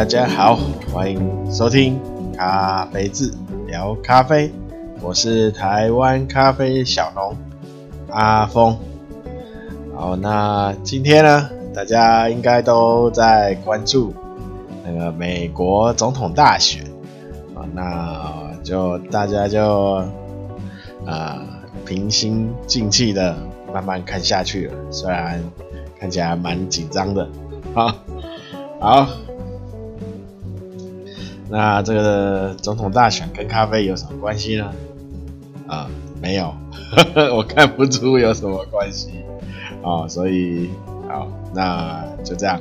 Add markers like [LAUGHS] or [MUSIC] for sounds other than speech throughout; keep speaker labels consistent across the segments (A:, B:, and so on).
A: 大家好，欢迎收听咖啡志聊咖啡，我是台湾咖啡小农阿峰。好，那今天呢，大家应该都在关注那个美国总统大选啊，那就大家就啊、平心静气的慢慢看下去了，虽然看起来蛮紧张的啊。好，那这个总统大选跟咖啡有什么关系呢？啊，没有，呵呵，我看不出有什么关系啊，所以好，那就这样。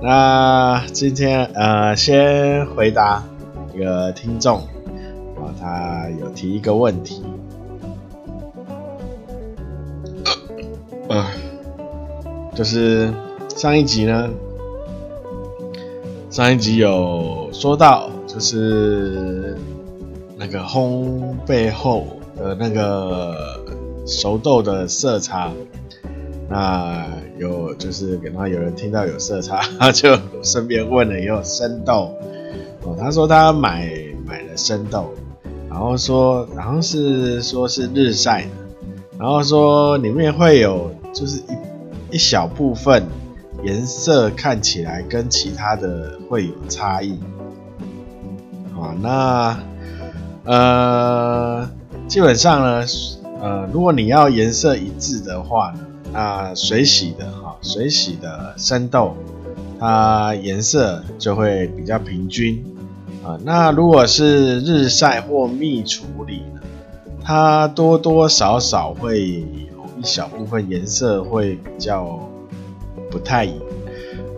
A: 那今天呃，先回答一个听众啊，他有提一个问题，呃，就是上一集呢。上一集有说到，就是那个烘焙后的那个熟豆的色差，那有就是给他有人听到有色差，就顺便问了有生豆哦，他说他买买了生豆，然后说然后是说是日晒的，然后说里面会有就是一一小部分。颜色看起来跟其他的会有差异，啊，那呃，基本上呢，呃，如果你要颜色一致的话呢，那水洗的哈，水洗的生豆，它颜色就会比较平均啊。那如果是日晒或蜜处理呢，它多多少少会有一小部分颜色会比较。不太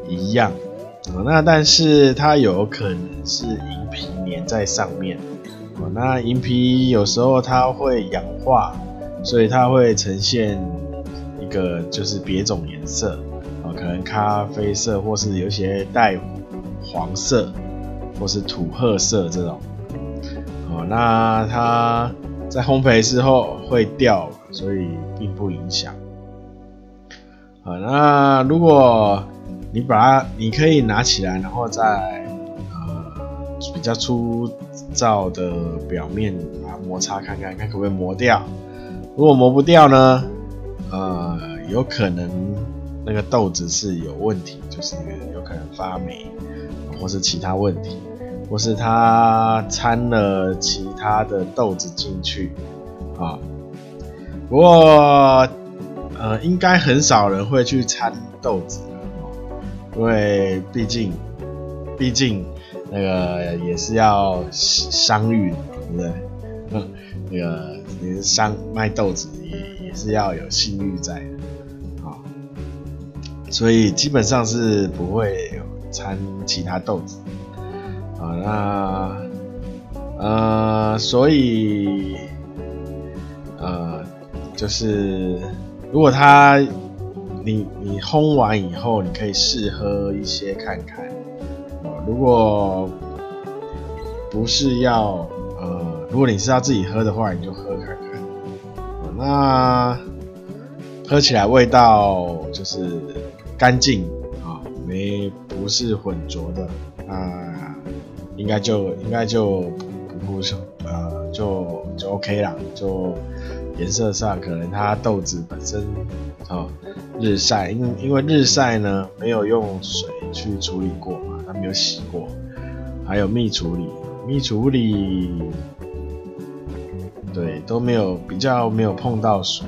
A: 一样，啊那但是它有可能是银皮在上面，那银皮有时候它会氧化，所以它会呈现一个就是别种颜色，可能咖啡色或是有些带黄色或是土褐色这种。哦，那它在烘焙之后会掉，所以并不影响。啊，那如果你把它，你可以拿起来，然后再较粗糙的表面把它摩擦看看，看可不可以磨掉。如果磨不掉呢，呃，有可能那个豆子是有问题，就是有可能发霉，或是其他问题，或是它掺了其他的豆子进去啊。不过。呃，应该很少人会去掺豆子的，因为毕竟，毕竟那个也是要商誉的，对不对？嗯，[LAUGHS] 那个你商卖豆子也也是要有信誉在的，啊，所以基本上是不会掺其他豆子，啊，那呃，所以呃，就是。如果它，你你烘完以后，你可以试喝一些看看。如果不是要呃，如果你是要自己喝的话，你就喝看看。那喝起来味道就是干净啊，没不是混浊的，那应该就应该就不不是呃就就 OK 了，就。颜色上可能它豆子本身哦日晒，因因为日晒呢没有用水去处理过，它没有洗过，还有蜜处理，蜜处理对都没有比较没有碰到水，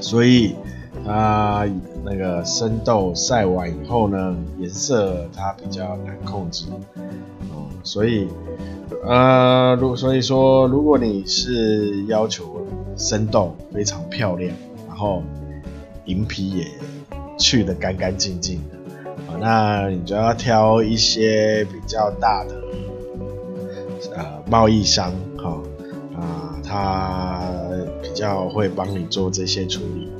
A: 所以它那个生豆晒完以后呢，颜色它比较难控制，哦，所以。呃，如所以说，如果你是要求生豆非常漂亮，然后银皮也去的干干净净的，那你就要挑一些比较大的呃贸易商，哈啊，他比较会帮你做这些处理，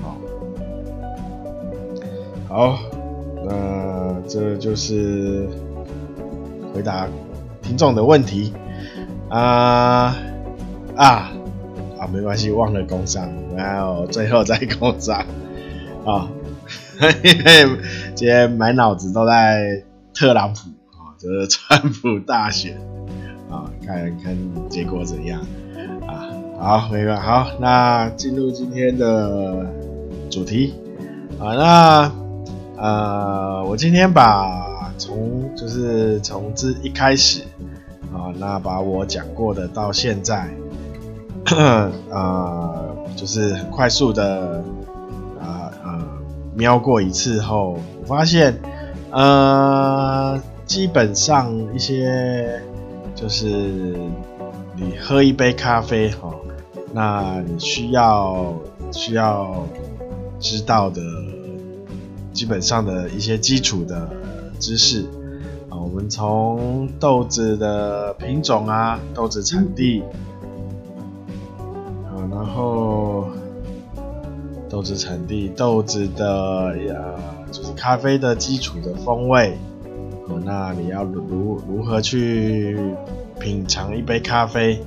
A: 好，好，那这就是回答。听众的问题啊啊啊，没关系，忘了工商，然后最后再工商啊，嘿嘿 [LAUGHS] 今天满脑子都在特朗普啊，就是川普大选 [LAUGHS] 啊，看看结果怎样啊？好，没关，好，那进入今天的主题啊，那呃，我今天把从就是从这一开始啊，那把我讲过的到现在啊、[COUGHS] 呃，就是很快速的啊啊。瞄过一次后，我发现，呃，基本上一些就是你喝一杯咖啡哈，那你需要需要知道的基本上的一些基础的知识啊，我们从豆子的品种啊，豆子产地啊，然后。豆子产地，豆子的呀，就是咖啡的基础的风味，哦，那你要如如何去品尝一杯咖啡，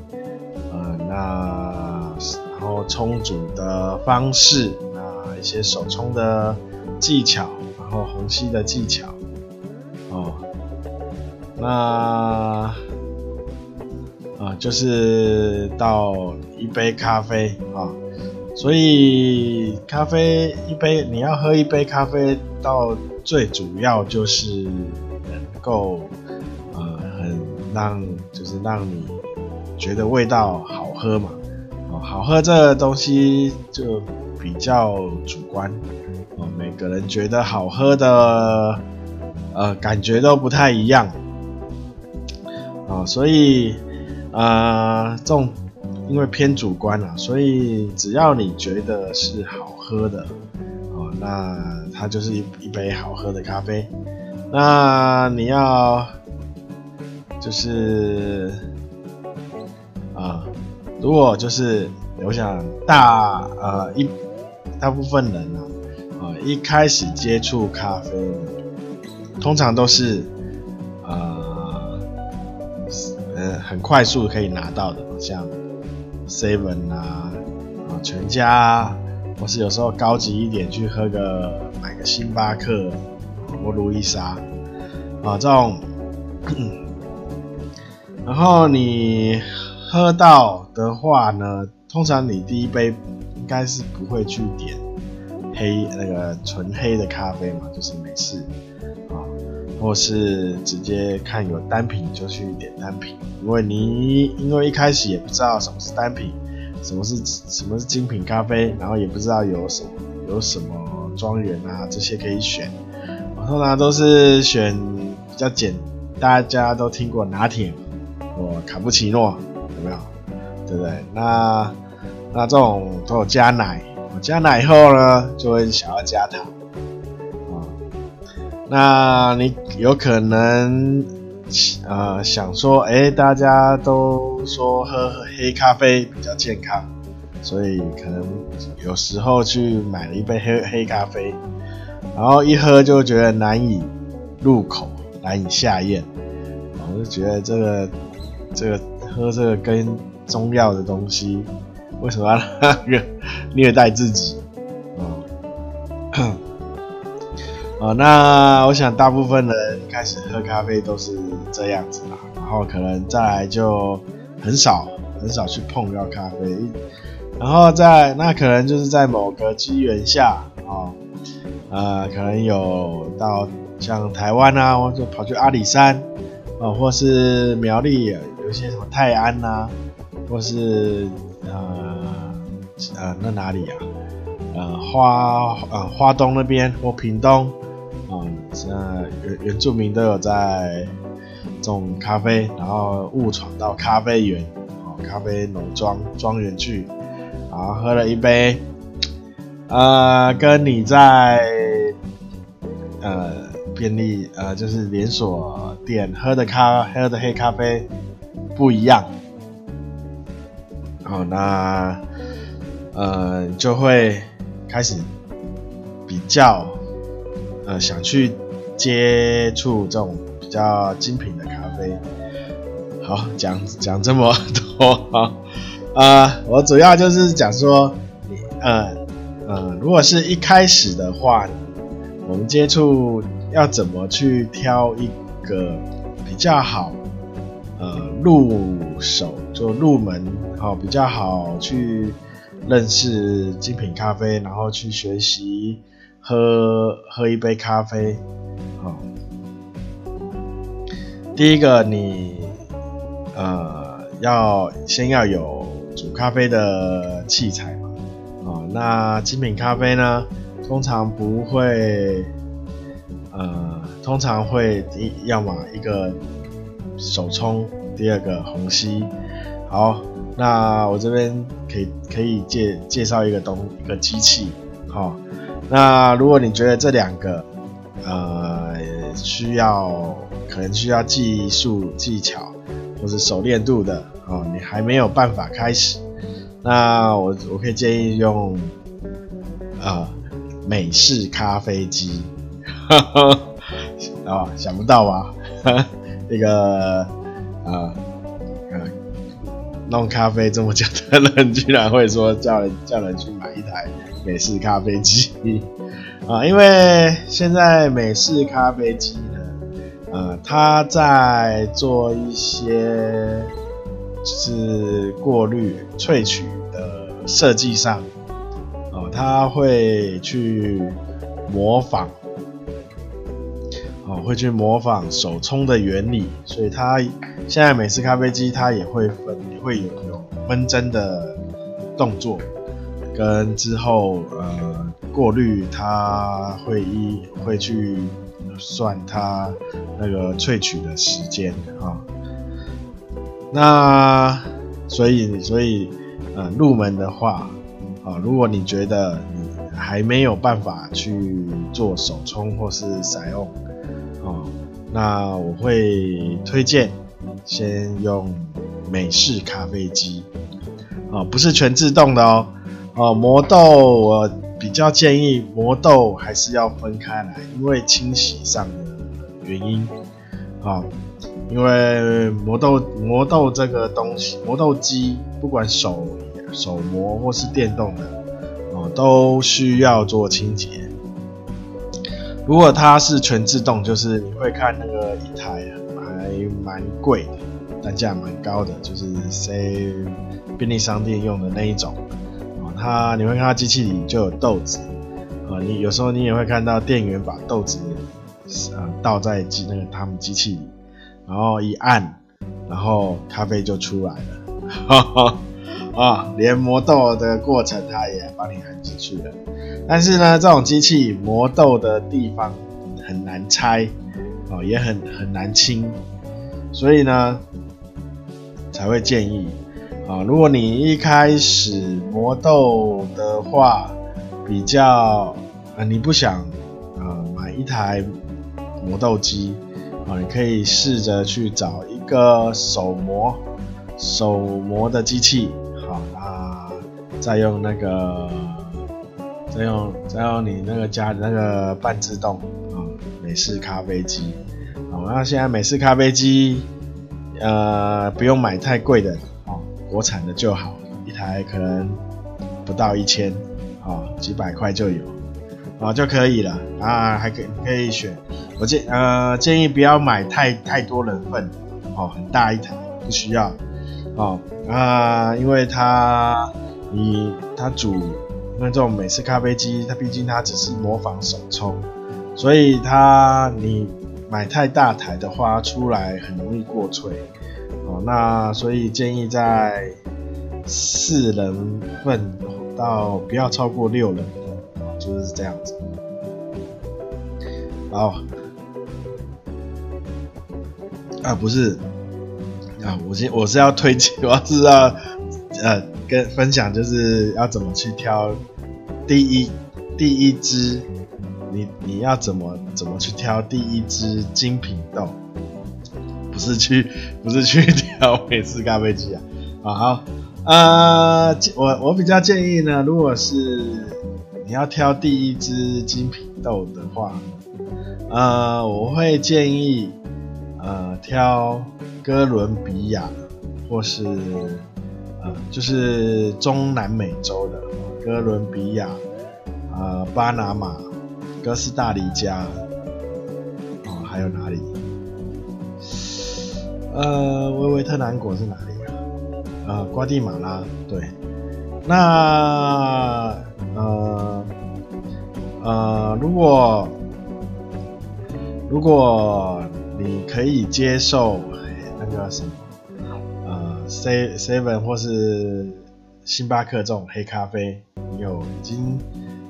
A: 呃，那然后冲煮的方式，那一些手冲的技巧，然后虹吸的技巧，哦，那啊，就是倒一杯咖啡啊。哦所以咖啡一杯，你要喝一杯咖啡，到最主要就是能够呃很让就是让你觉得味道好喝嘛，哦，好喝这东西就比较主观哦，每个人觉得好喝的呃感觉都不太一样啊，所以呃这种。因为偏主观啊，所以只要你觉得是好喝的，哦，那它就是一一杯好喝的咖啡。那你要就是啊，如果就是我想大呃一大部分人呢，啊，一开始接触咖啡，通常都是呃呃很快速可以拿到的，像。Seven 啊，啊全家，或是有时候高级一点去喝个买个星巴克或路易莎啊这种，然后你喝到的话呢，通常你第一杯应该是不会去点黑那个纯黑的咖啡嘛，就是美式，或是直接看有单品就去点单品。因为你因为一开始也不知道什么是单品，什么是什么是精品咖啡，然后也不知道有什么有什么庄园啊这些可以选，我通常都是选比较简，大家都听过拿铁或卡布奇诺有没有？对不对？那那这种都有加奶，我加奶以后呢就会想要加糖，那你有可能。呃，想说，哎、大家都说喝黑咖啡比较健康，所以可能有时候去买了一杯黑黑咖啡，然后一喝就觉得难以入口，难以下咽，我就觉得这个这个喝这个跟中药的东西，为什么要 [LAUGHS] 那个虐待自己？嗯哦，那我想大部分人开始喝咖啡都是这样子啦，然后可能再来就很少很少去碰到咖啡，然后在那可能就是在某个机缘下啊、哦，呃，可能有到像台湾啊，或者跑去阿里山啊、或是苗栗有些什么泰安呐、或是呃呃那哪里啊，呃花呃花东那边或屏东。呃，原原住民都有在种咖啡，然后误闯到咖啡园，哦，咖啡农庄庄园去，然后喝了一杯，呃，跟你在呃便利呃就是连锁店喝的咖喝的黑咖啡不一样，好，那呃就会开始比较。呃，想去接触这种比较精品的咖啡。好，讲讲这么多 [LAUGHS] 啊，我主要就是讲说，呃呃，如果是一开始的话，我们接触要怎么去挑一个比较好，呃，入手就入门好，比较好去认识精品咖啡，然后去学习喝喝一杯咖啡，好。第一个你呃要先要有煮咖啡的器材嘛，哦，那精品咖啡呢？通常不会，呃，通常会一要么一个手冲，第二个虹吸。好，那我这边可以可以介介绍一个东一个机器，好、哦，那如果你觉得这两个，呃，需要可能需要技术技巧或者熟练度的，哦，你还没有办法开始，那我我可以建议用，啊、美式咖啡机，啊，[LAUGHS] 想不到吧？[LAUGHS] 那个，呃，呃，弄咖啡这么久的人，居然会说叫人叫人去买一台美式咖啡机啊！因为现在美式咖啡机呢，呃，它在做一些就是过滤、萃取的设计上。哦，它会去模仿，哦，会去模仿手冲的原理，所以它现在美式咖啡机它也会分，也会有有分针的动作，跟之后呃过滤，它会一会去算它那个萃取的时间啊、那所以所以呃入门的话。啊，如果你觉得你还没有办法去做手冲或是散用，哦，那我会推荐先用美式咖啡机，啊，不是全自动的哦，哦，磨豆我比较建议磨豆还是要分开来，因为清洗上的原因，啊，因为磨豆磨豆这个东西，磨豆机不管手。手磨或是电动的哦，都需要做清洁。如果它是全自动，就是你会看那个一台还蛮贵的，单价蛮高的，就是在便利商店用的那一种。它你会看到机器里就有豆子啊，你有时候你也会看到店员把豆子呃倒在机那个他们机器里，然后一按，然后咖啡就出来了。哈 [LAUGHS] 哈啊、连磨豆的过程它也帮你含进去了。但是呢，这种机器磨豆的地方很难拆，哦，也很很难清，所以呢，才会建议啊、如果你一开始磨豆的话，比较呃，你不想呃买一台磨豆机啊、你可以试着去找一个手磨手磨的机器。好，那再用那个，再用再用你那个家的那个半自动啊、美式咖啡机。好，那现在美式咖啡机，呃，不用买太贵的，国产的就好，一台可能不到一千，啊，几百块就有，啊就可以了啊，还可以可以选。我建呃建议不要买太太多人份，哦，很大一台不需要。哦啊，因为它你它煮，因为这种美式咖啡机，它毕竟它只是模仿手冲，所以它你买太大台的话，出来很容易过萃。哦，那所以建议在四人份到不要超过六人份，就是这样子。好，啊不是。啊，我先我是要推荐，我是要呃跟分享，就是要怎么去挑第一第一支，你你要怎么怎么去挑第一支精品豆，是去不是去 [LAUGHS] 挑 [LAUGHS] 美式咖啡机啊，啊好，呃我我比较建议呢，如果是你要挑第一支精品豆的话，呃我会建议呃挑。哥伦比亚，或是呃，就是中南美洲的哥伦比亚、呃，巴拿马，哥斯达黎加，哦，还有哪里？呃，维维特南果是哪里啊？呃，瓜地马拉，对。那呃呃，如果如果你可以接受那个什么呃，C Seven 或是星巴克这种黑咖啡，你有已经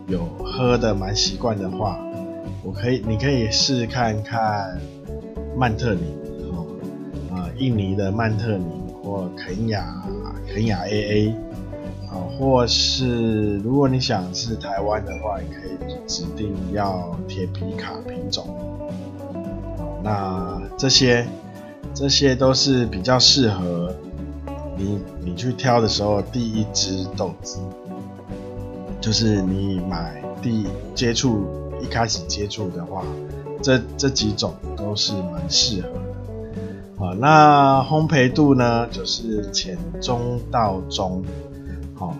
A: 有喝的蛮习惯的话，我可以，你可以试看看曼特宁，印尼的曼特宁或肯亚肯亚 AA。啊，或是如果你想是台湾的话，你可以指定要铁皮卡品种。那这些这些都是比较适合你你去挑的时候第一支豆子，就是你买第接触一开始接触的话，这这几种都是蛮适合。好，那烘焙度呢，就是浅中到中。好，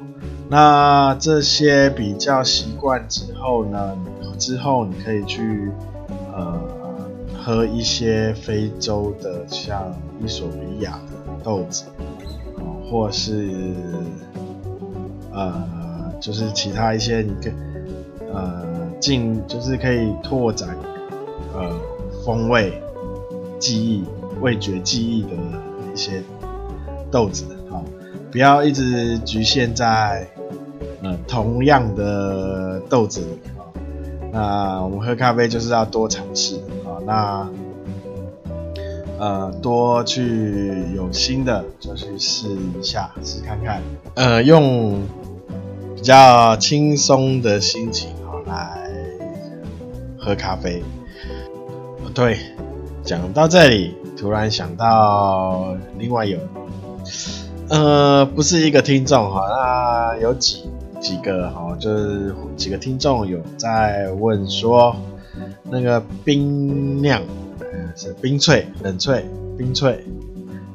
A: 那这些比较习惯之后呢，之后你可以去呃喝一些非洲的，像伊索比亚的豆子，或是呃就是其他一些你可呃进就是可以拓展呃风味记忆味觉记忆的一些豆子。啊不要一直局限在呃同样的豆子里啊。那我们喝咖啡就是要多尝试啊。那呃多去有新的就去试一下，试看看。呃，用比较轻松的心情啊来喝咖啡。对，讲到这里，突然想到另外有。呃，不是一个听众哈，那有几几个哈，就是几个听众有在问说，那个冰酿，是冰萃、冷萃、冰萃，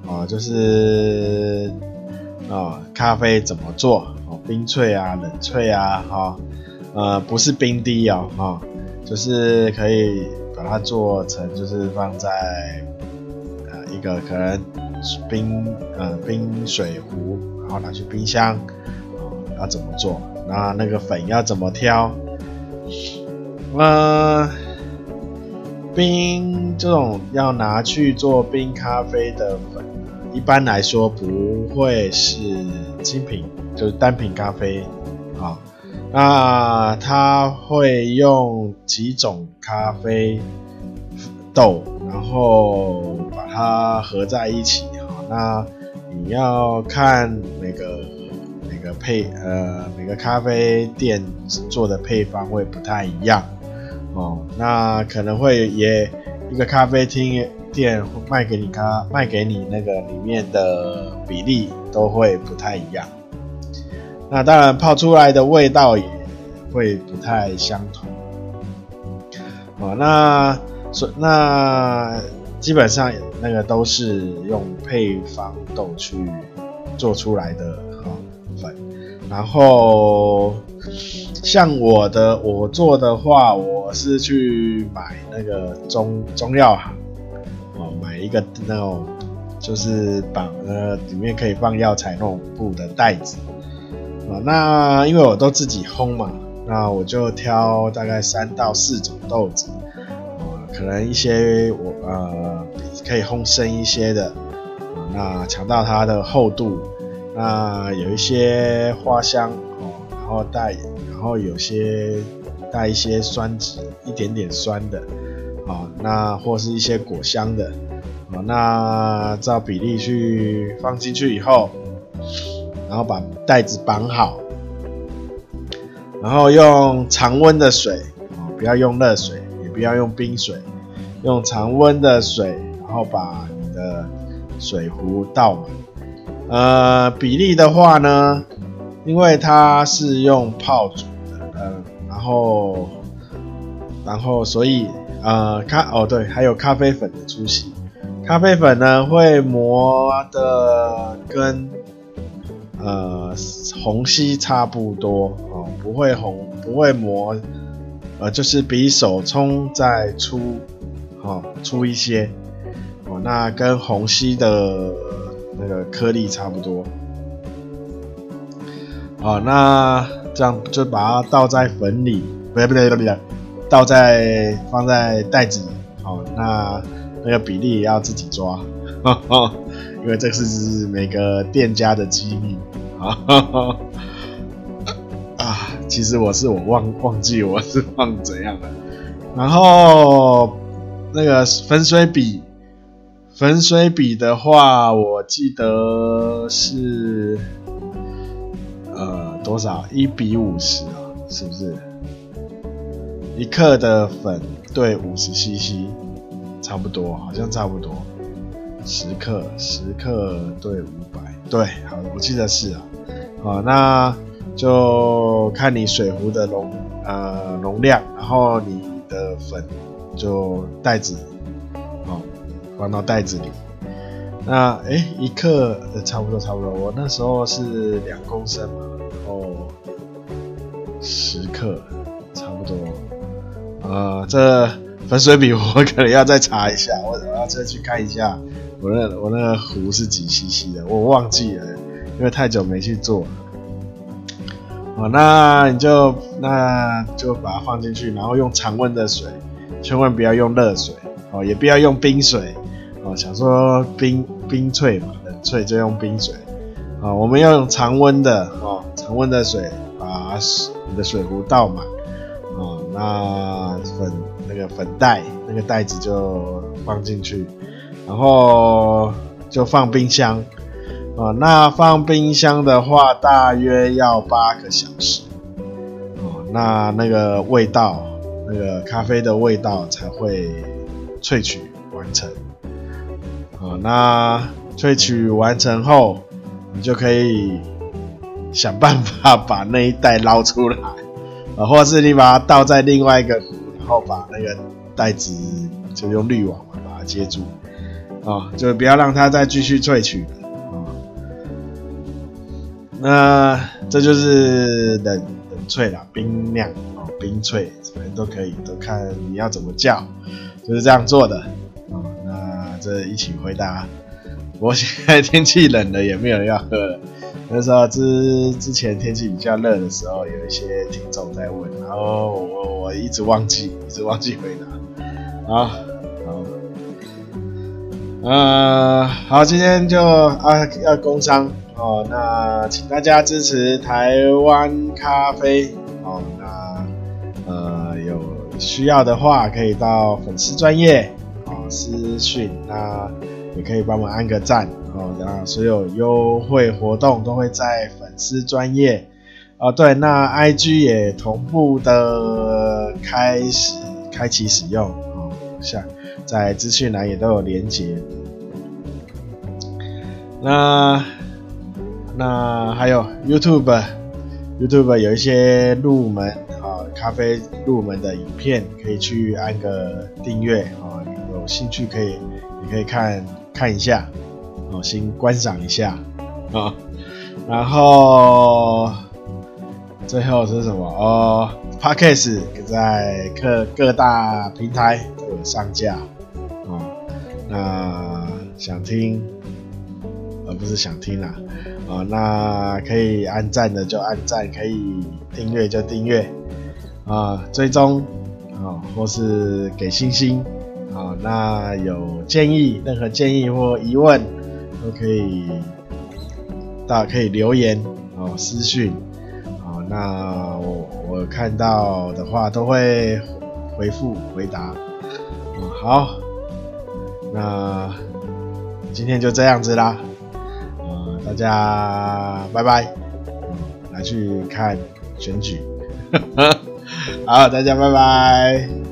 A: 啊，就是啊，咖啡怎么做？哦，冰萃啊，冷萃啊，哈，呃，不是冰滴哦，哈，就是可以把它做成，就是放在一个可能。冰呃冰水壶，然后拿去冰箱，要怎么做？那那个粉要怎么挑？呃，冰这种要拿去做冰咖啡的粉，一般来说不会是精品，就是单品咖啡啊。那它会用几种咖啡豆，然后把它合在一起。那你要看每个每个配呃每个咖啡店做的配方会不太一样哦，那可能会也一个咖啡厅店卖给你咖卖给你那个里面的比例都会不太一样，那当然泡出来的味道也会不太相同，哦，那所那。基本上那个都是用配方豆去做出来的哈粉，然后像我的我做的话，我是去买那个中中药行哦，买一个那种就是绑呃里面可以放药材那种布的袋子啊。那因为我都自己烘嘛，那我就挑大概三到四种豆子。可能一些我呃可以烘深一些的啊，那强调它的厚度，那有一些花香哦，然后带然后有些带一些酸质，一点点酸的，啊，那或是一些果香的，啊，那照比例去放进去以后，然后把袋子绑好，然后用常温的水，啊，不要用热水。也不要用冰水，用常温的水，然后把你的水壶倒满。呃，比例的话呢，因为它是用泡煮的，呃，然后，然后所以呃咖哦对，还有咖啡粉的出席。咖啡粉呢会磨的跟呃虹吸差不多哦，不会红，不会磨。呃，就是比手冲再粗，哦，粗一些，那跟虹吸的那个颗粒差不多，哦，那这样就把它倒在粉里，不对不对不对，倒在放在袋子里，好，那那个比例也要自己抓，呵呵，因为这是每个店家的机密，啊。啊，其实我是我忘忘记我是放怎样的，然后那个粉水比，粉水比的话，我记得是呃多少一比五十啊，是不是？一克的粉对五十 CC，差不多，好像差不多。十克十克对五百，对，好，我记得是啊，好那。就看你水壶的容呃容量，然后你的粉就袋子放到袋子里。那诶一克差不多差不多，我那时候是两公升嘛，然后十克差不多。呃，这粉水比 [LAUGHS] 我可能要再查一下，我我要再去看一下我那我那个壶是几 CC 的，我忘记了，因为太久没去做了。哦，那你就那就把它放进去，然后用常温的水，千万不要用热水哦，也不要用冰水想说冰冰萃嘛，冷萃就用冰水啊。我们要用常温的哦，常温的水把你的水壶倒满啊。那粉那个粉袋那个袋子就放进去，然后就放冰箱。啊，那放冰箱的话，大约要八个小时。哦，那那个味道，那个咖啡的味道才会萃取完成。哦，那萃取完成后，你就可以想办法把那一袋捞出来，啊，或者是你把它倒在另外一个壶，然后把那个袋子就用滤网把它接住，啊，就不要让它再继续萃取了。啊。那这就是冷冷萃啦，冰酿哦，冰萃什么都可以，都看你要怎么叫，就是这样做的。这一起回答，我现在天气冷了，也没有人要喝了。那时候之之前天气比较热的时候，有一些听众在问，然后我我一直忘记，一直忘记回答。好，好，呃，好，今天就啊要工商。哦，那请大家支持台湾咖啡哦。那呃有需要的话，可以到粉丝专业私讯，那也可以帮忙按个赞哦。然后所有优惠活动都会在粉丝专页哦。对，那 IG 也同步的开始开启使用哦，像在资讯栏也都有连结。那。那还有 YouTube，YouTube 有一些入门啊咖啡入门的影片，可以去按个订阅啊，有兴趣可以你可以看看一下，哦，先观赏一下啊。然后最后是什么哦？Podcast 在各各大平台都有上架哦。那想听，而不是想听啦。啊、哦，那可以按赞的就按赞，可以订阅就订阅，啊，追踪啊，或是给星星，啊，那有建议，任何建议或疑问都可以，大家可以留言哦，私讯，啊，那我我看到的话都会回复回答，嗯，好，那今天就这样子啦。大家拜拜，嗯，来去看选举，[LAUGHS] 好，大家拜拜。